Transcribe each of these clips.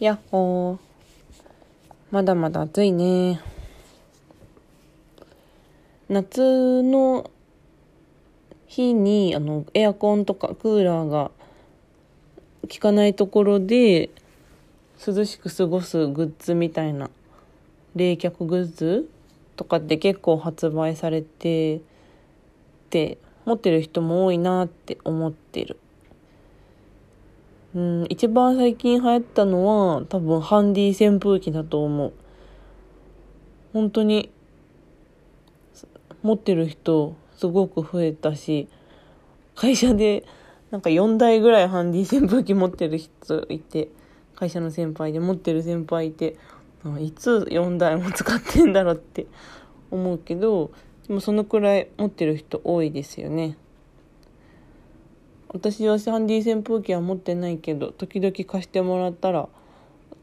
やっほー。まだまだ暑いね。夏の日にあのエアコンとかクーラーが効かないところで涼しく過ごすグッズみたいな冷却グッズとかって結構発売されてて持ってる人も多いなって思ってる。うん、一番最近流行ったのは多分ハンディ扇風機だと思う。本当に持ってる人すごく増えたし、会社でなんか4台ぐらいハンディ扇風機持ってる人いて、会社の先輩で持ってる先輩いて、いつ4台も使ってんだろうって思うけど、でもそのくらい持ってる人多いですよね。私はハンディ扇風機は持ってないけど時々貸してもらったら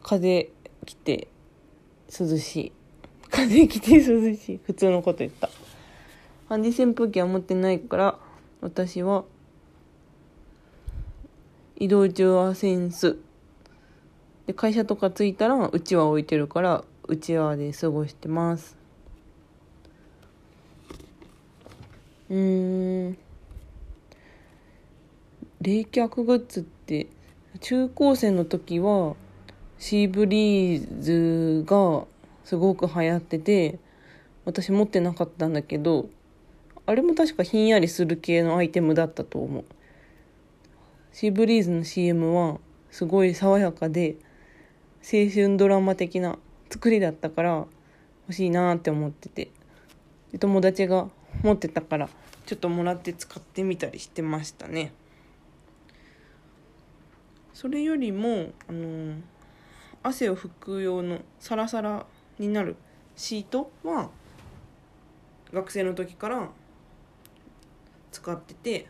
風来て涼しい。風来て涼しい。普通のこと言った。ハンディ扇風機は持ってないから私は移動中はセンスで会社とか着いたらうちわ置いてるからうちわで過ごしてます。うん。冷却グッズって中高生の時はシーブリーズがすごく流行ってて私持ってなかったんだけどあれも確かひんやりする系のアイテムだったと思うシーブリーズの CM はすごい爽やかで青春ドラマ的な作りだったから欲しいなって思ってて友達が持ってたからちょっともらって使ってみたりしてましたね。それよりもあの汗を拭く用のサラサラになるシートは学生の時から使ってて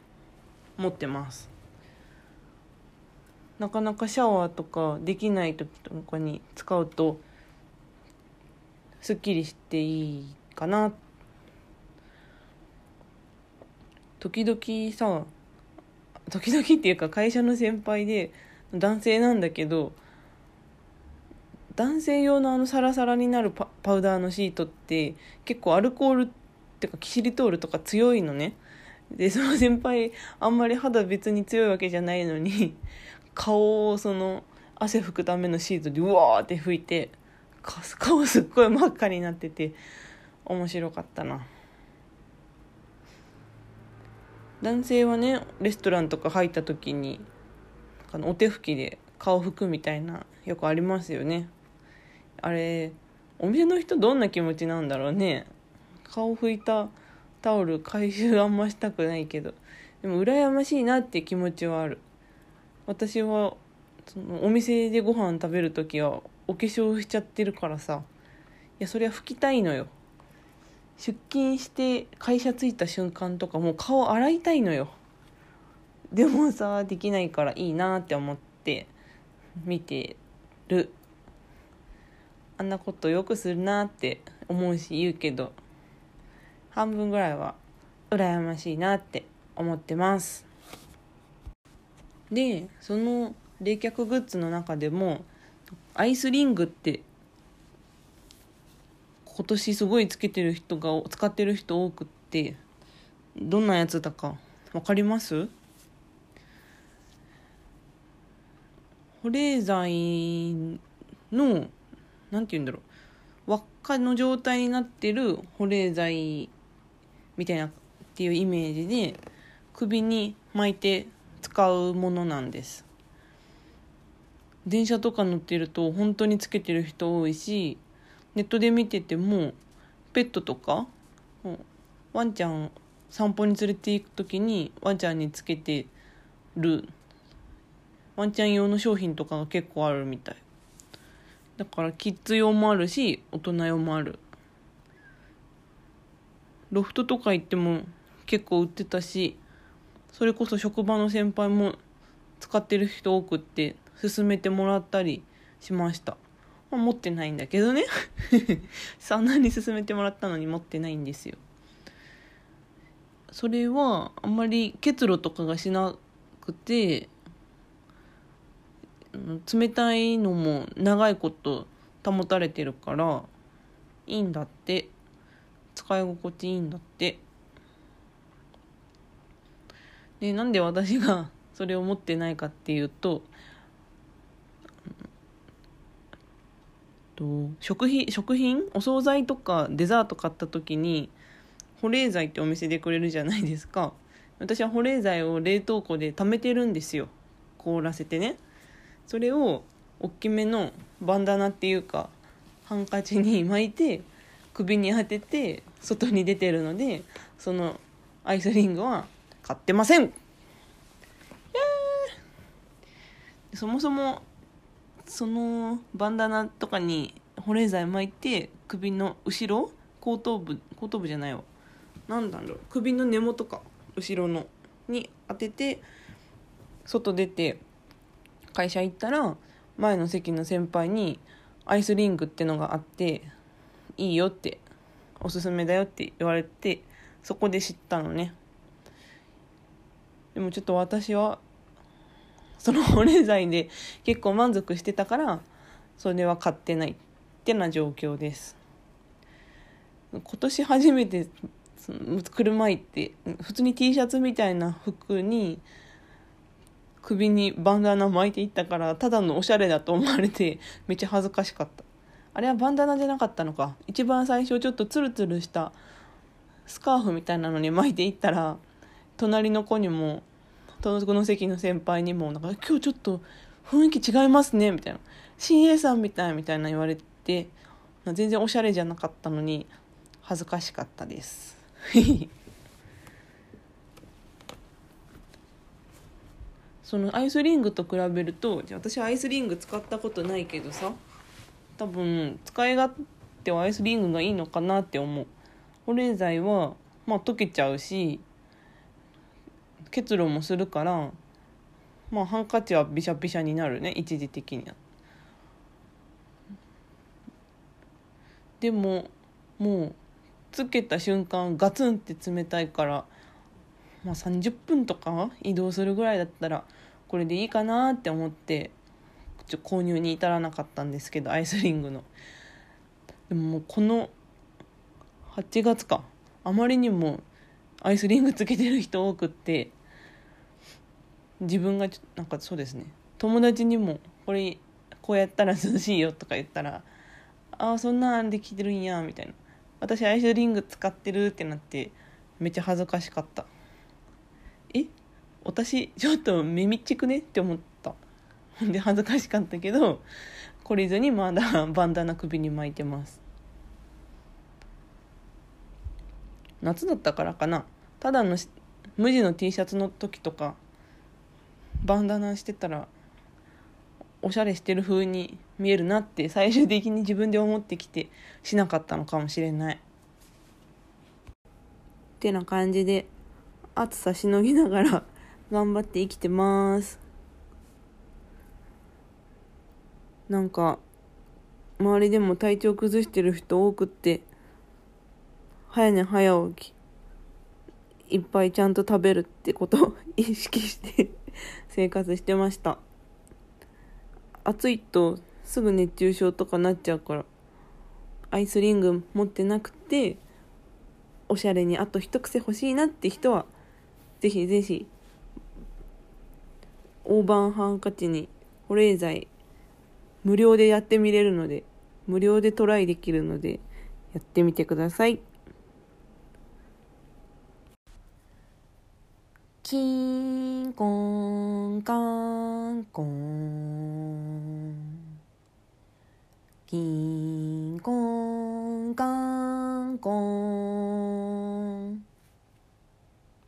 持ってます。なかなかシャワーとかできない時とかに使うとすっきりしていいかな。時々さ時々っていうか会社の先輩で男性なんだけど男性用のあのサラサラになるパウダーのシートって結構アルコールっていうかキシリトールとか強いのね。でその先輩あんまり肌別に強いわけじゃないのに顔をその汗拭くためのシートでうわーって拭いて顔すっごい真っ赤になってて面白かったな。男性はねレストランとか入った時にあのお手拭きで顔拭くみたいなよくありますよね。あれお店の人どんな気持ちなんだろうね。顔拭いたタオル回収あんましたくないけど。でも羨ましいなって気持ちはある。私はそのお店でご飯食べる時はお化粧しちゃってるからさ。いやそりゃ拭きたいのよ。出勤して会社着いた瞬間とかもう顔洗いたいのよ。でもさできないからいいなって思って見てる。あんなことよくするなって思うし言うけど半分ぐらいは羨ましいなって思ってます。でその冷却グッズの中でもアイスリングって今年すごいつけてる人が使ってる人多くってどんなやつだか分かります？保冷剤の何て言うんだろう輪っかの状態になってる保冷剤みたいなっていうイメージで首に巻いて使うものなんです。電車とか乗ってると本当につけてる人多いしネットで見ててもペットとかワンちゃん散歩に連れて行く時にワンちゃんにつけてるワンちゃん用の商品とかが結構あるみたい。だからキッズ用もあるし大人用もある。ロフトとか行っても結構売ってたしそれこそ職場の先輩も使ってる人多くって勧めてもらったりしました、まあ、持ってないんだけどね。そんなに勧めてもらったのに持ってないんですよ。それはあんまり結露とかがしなくて冷たいのも長いこと保たれてるからいいんだって。使い心地いいんだって。でなんで私が それを持ってないかっていうとと食品食品？お惣菜とかデザート買った時に保冷剤ってお店でくれるじゃないですか。私は保冷剤を冷凍庫で貯めてるんですよ。凍らせてね。それを大きめのバンダナっていうかハンカチに巻いて首に当てて外に出てるのでそのアイスリングは買ってません。そもそもそのバンダナとかに保冷剤巻いて首の後ろ後頭部後頭部じゃないわ。何だろう。首の根元か後ろのに当てて外出て会社行ったら前の席の先輩にアイスリングってのがあっていいよっておすすめだよって言われてそこで知ったのね。でもちょっと私はその保冷剤で結構満足してたからそれは買ってないってな状況です。今年初めて車行って普通に T シャツみたいな服に首にバンダナ巻いていったからただのおしゃれだと思われてめっちゃ恥ずかしかった。あれはバンダナじゃなかったのか。一番最初ちょっとツルツルしたスカーフみたいなのに巻いていったら隣の子にもこの席の先輩にもなんか「今日ちょっと雰囲気違いますね」みたいな「CA さんみたい」みたいな言われて全然おしゃれじゃなかったのに恥ずかしかったです。そのアイスリングと比べるとじゃあ私アイスリング使ったことないけどさ多分使い勝手はアイスリングがいいのかなって思う。保冷剤はまあ溶けちゃうし結露もするからまあハンカチはビシャビシャになるね一時的には。でももうつけた瞬間ガツンって冷たいから、まあ、30分とか移動するぐらいだったらこれでいいかなって思ってちょ購入に至らなかったんですけどアイスリングの。でももうこの8月かあまりにもアイスリングつけてる人多くって自分がなんかそうですね。友達にもこれこうやったら涼しいよとか言ったらああそんなんできてるんやみたいな。私アイスリング使ってるってなってめっちゃ恥ずかしかった。え？私ちょっと目みっちくねって思った。ほんで恥ずかしかったけど懲りずにまだバンダナ首に巻いてます。夏だったからかな。ただの無地の T シャツの時とかバンダナしてたらおしゃれしてる風に見えるなって最終的に自分で思ってきてしなかったのかもしれない。ってな感じで暑さしのぎながら 頑張って生きてます。なんか周りでも体調崩してる人多くって早寝早起きいっぱいちゃんと食べるってことを 意識して 生活してました暑いとすぐ熱中症とかなっちゃうからアイスリング持ってなくておしゃれにあと一癖欲しいなって人はぜひぜひ大判ハンカチに保冷剤無料でやってみれるので無料でトライできるのでやってみてください。キンコンカンコンキンコンカンコン